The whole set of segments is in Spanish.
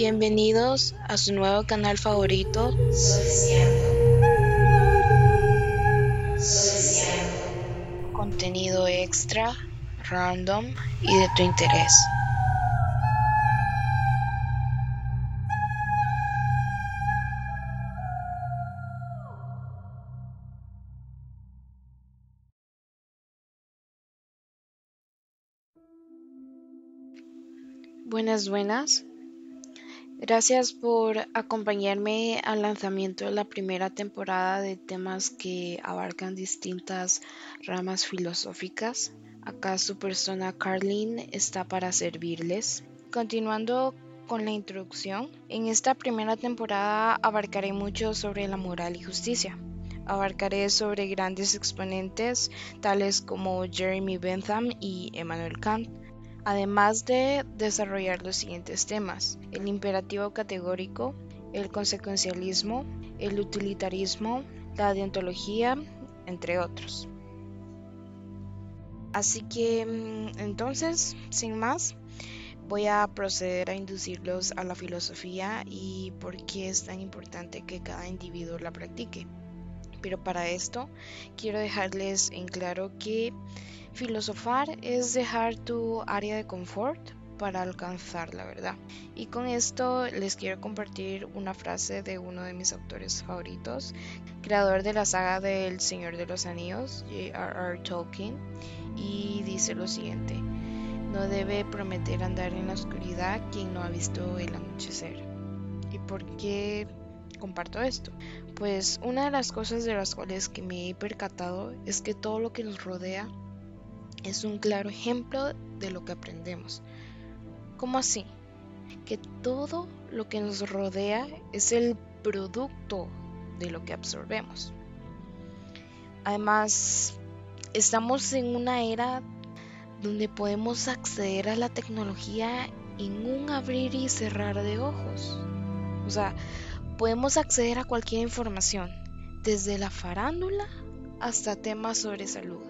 Bienvenidos a su nuevo canal favorito, Contenido extra, random y de tu interés. Buenas, buenas. Gracias por acompañarme al lanzamiento de la primera temporada de temas que abarcan distintas ramas filosóficas. Acá su persona Carlin está para servirles. Continuando con la introducción, en esta primera temporada abarcaré mucho sobre la moral y justicia. Abarcaré sobre grandes exponentes tales como Jeremy Bentham y Emmanuel Kant además de desarrollar los siguientes temas, el imperativo categórico, el consecuencialismo, el utilitarismo, la deontología, entre otros. Así que mm, entonces, sin más, voy a proceder a inducirlos a la filosofía y por qué es tan importante que cada individuo la practique. Pero para esto quiero dejarles en claro que Filosofar es dejar tu área de confort para alcanzar la verdad. Y con esto les quiero compartir una frase de uno de mis autores favoritos, creador de la saga del Señor de los Anillos, J.R.R. Tolkien, y dice lo siguiente, no debe prometer andar en la oscuridad quien no ha visto el anochecer. ¿Y por qué comparto esto? Pues una de las cosas de las cuales que me he percatado es que todo lo que nos rodea es un claro ejemplo de lo que aprendemos. ¿Cómo así? Que todo lo que nos rodea es el producto de lo que absorbemos. Además, estamos en una era donde podemos acceder a la tecnología en un abrir y cerrar de ojos. O sea, podemos acceder a cualquier información, desde la farándula hasta temas sobre salud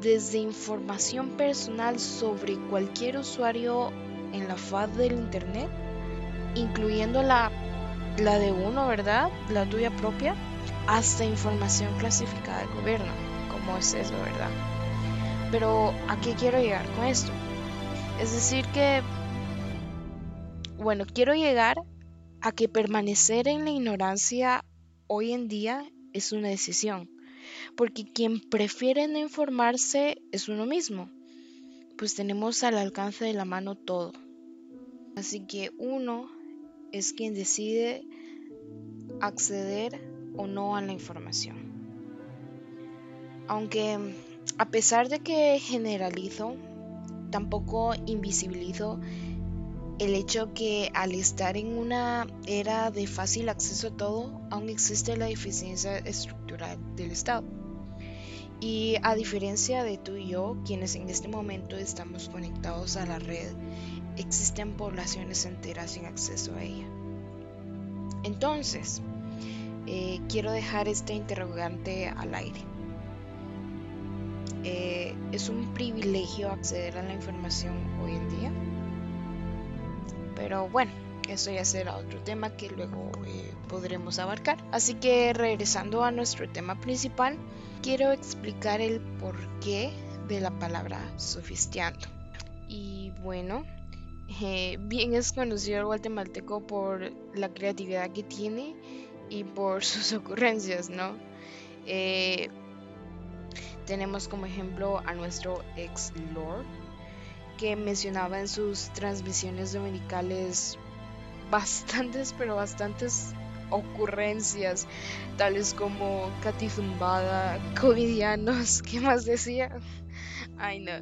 desde información personal sobre cualquier usuario en la faz del Internet, incluyendo la, la de uno, ¿verdad? La tuya propia, hasta información clasificada del gobierno. ¿Cómo es eso, verdad? Pero ¿a qué quiero llegar con esto? Es decir que, bueno, quiero llegar a que permanecer en la ignorancia hoy en día es una decisión porque quien prefiere no informarse es uno mismo, pues tenemos al alcance de la mano todo. Así que uno es quien decide acceder o no a la información. Aunque a pesar de que generalizo, tampoco invisibilizo el hecho que al estar en una era de fácil acceso a todo, aún existe la deficiencia estructural del Estado. Y a diferencia de tú y yo, quienes en este momento estamos conectados a la red, existen poblaciones enteras sin acceso a ella. Entonces, eh, quiero dejar este interrogante al aire. Eh, ¿Es un privilegio acceder a la información hoy en día? Pero bueno, eso ya será otro tema que luego eh, podremos abarcar. Así que regresando a nuestro tema principal, quiero explicar el porqué de la palabra sofistiando. Y bueno, eh, bien es conocido el guatemalteco por la creatividad que tiene y por sus ocurrencias, ¿no? Eh, tenemos como ejemplo a nuestro ex Lord, que mencionaba en sus transmisiones dominicales bastantes, pero bastantes ocurrencias, tales como catizumbada, covidianos, ¿qué más decía? Ay, no.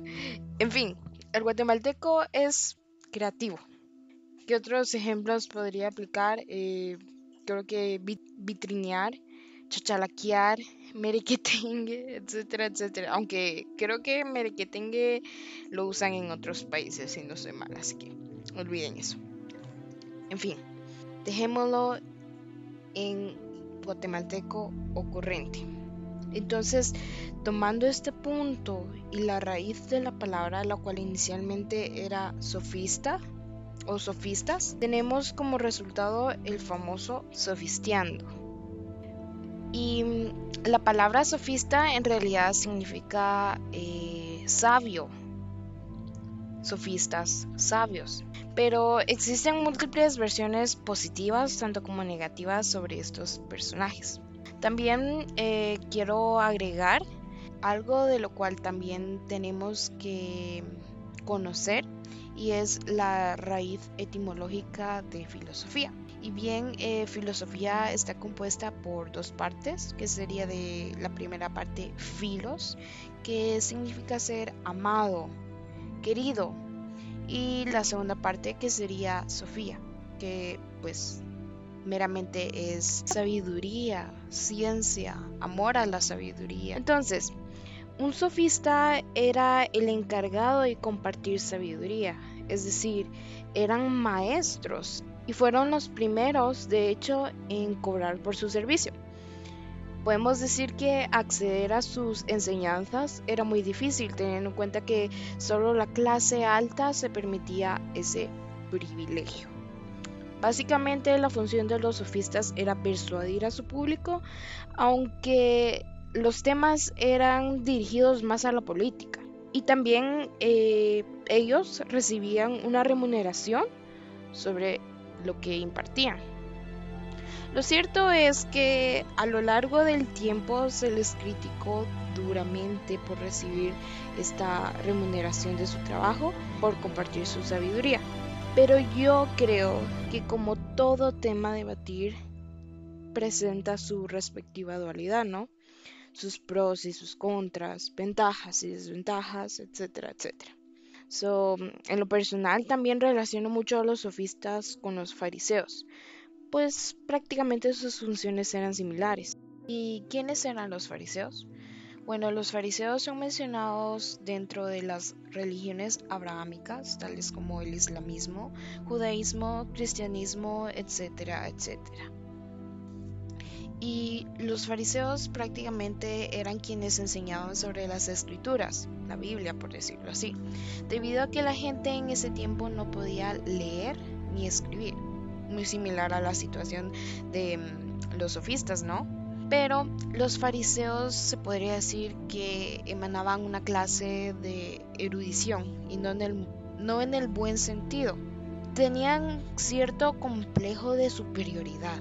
En fin, el guatemalteco es creativo. ¿Qué otros ejemplos podría aplicar? Eh, creo que vitrinear, chachalaquear, merequetengue, etcétera, etcétera. Aunque creo que merequetengue lo usan en otros países, si no soy mal, así que olviden eso. En fin, dejémoslo en guatemalteco ocurrente. Entonces, tomando este punto y la raíz de la palabra, la cual inicialmente era sofista, o sofistas, tenemos como resultado el famoso sofistiando. Y mm, la palabra sofista en realidad significa eh, sabio, sofistas, sabios. Pero existen múltiples versiones positivas, tanto como negativas, sobre estos personajes. También eh, quiero agregar algo de lo cual también tenemos que conocer y es la raíz etimológica de filosofía. Y bien, eh, filosofía está compuesta por dos partes, que sería de la primera parte filos, que significa ser amado, querido, y la segunda parte que sería Sofía, que pues meramente es sabiduría, ciencia, amor a la sabiduría. Entonces, un sofista era el encargado de compartir sabiduría, es decir, eran maestros y fueron los primeros, de hecho, en cobrar por su servicio. Podemos decir que acceder a sus enseñanzas era muy difícil, teniendo en cuenta que solo la clase alta se permitía ese privilegio. Básicamente la función de los sofistas era persuadir a su público, aunque los temas eran dirigidos más a la política. Y también eh, ellos recibían una remuneración sobre lo que impartían. Lo cierto es que a lo largo del tiempo se les criticó duramente por recibir esta remuneración de su trabajo, por compartir su sabiduría. Pero yo creo que como todo tema a debatir, presenta su respectiva dualidad, ¿no? Sus pros y sus contras, ventajas y desventajas, etcétera, etcétera. So, en lo personal también relaciono mucho a los sofistas con los fariseos pues prácticamente sus funciones eran similares. ¿Y quiénes eran los fariseos? Bueno, los fariseos son mencionados dentro de las religiones abrahámicas, tales como el islamismo, judaísmo, cristianismo, etcétera, etcétera. Y los fariseos prácticamente eran quienes enseñaban sobre las escrituras, la Biblia por decirlo así, debido a que la gente en ese tiempo no podía leer ni escribir muy similar a la situación de mm, los sofistas, ¿no? Pero los fariseos se podría decir que emanaban una clase de erudición y no en el, no en el buen sentido. Tenían cierto complejo de superioridad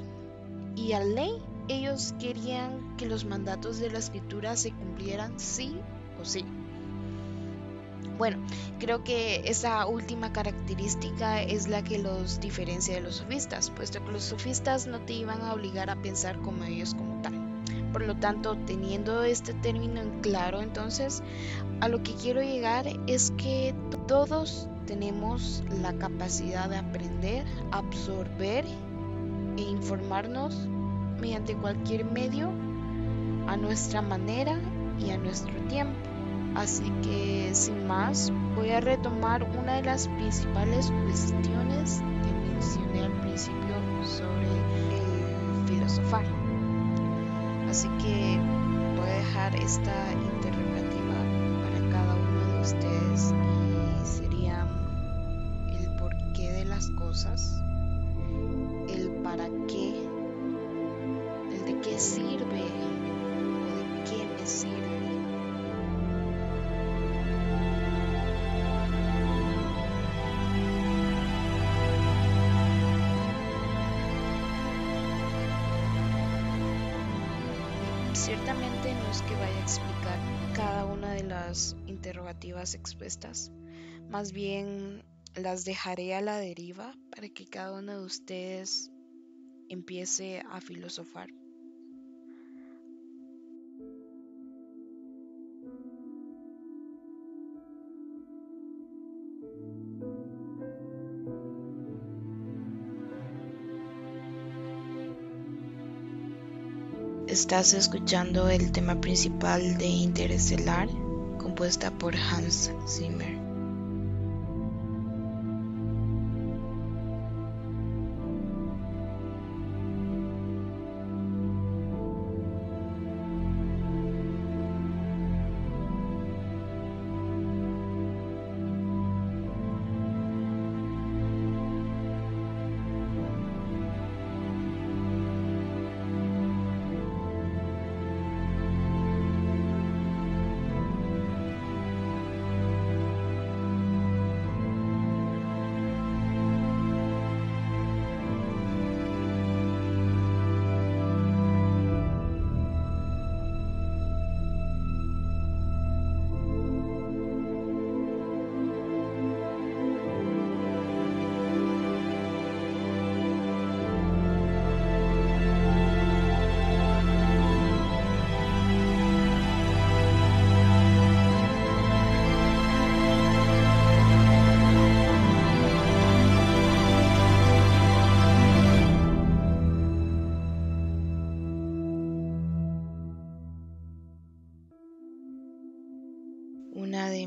y al ley ellos querían que los mandatos de la escritura se cumplieran sí o sí. Bueno, creo que esa última característica es la que los diferencia de los sofistas, puesto que los sofistas no te iban a obligar a pensar como ellos como tal. Por lo tanto, teniendo este término en claro, entonces, a lo que quiero llegar es que todos tenemos la capacidad de aprender, absorber e informarnos mediante cualquier medio a nuestra manera y a nuestro tiempo. Así que sin más, voy a retomar una de las principales cuestiones que mencioné al principio sobre el filosofar. Así que voy a dejar esta interrogativa para cada uno de ustedes y sería el porqué de las cosas, el para qué, sirve o de qué me sirve. Ciertamente no es que vaya a explicar cada una de las interrogativas expuestas, más bien las dejaré a la deriva para que cada uno de ustedes empiece a filosofar. Estás escuchando el tema principal de Interestelar, compuesta por Hans Zimmer.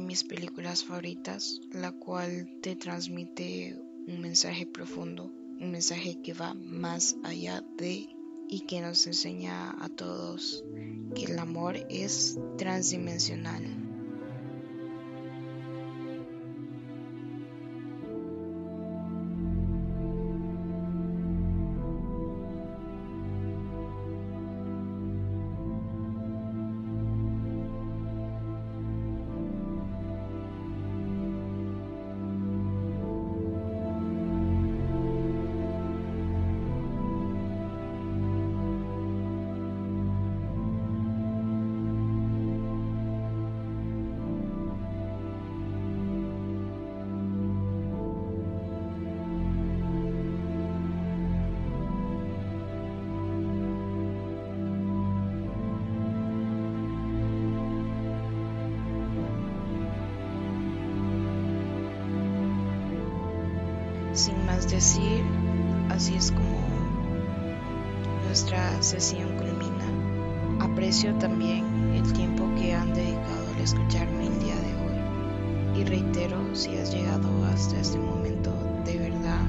Mis películas favoritas, la cual te transmite un mensaje profundo, un mensaje que va más allá de y que nos enseña a todos que el amor es transdimensional. Decir, así es como nuestra sesión culmina. Aprecio también el tiempo que han dedicado al escucharme el día de hoy. Y reitero, si has llegado hasta este momento, de verdad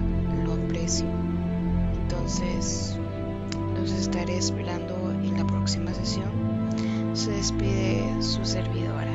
lo aprecio. Entonces, los estaré esperando en la próxima sesión. Se despide su servidora.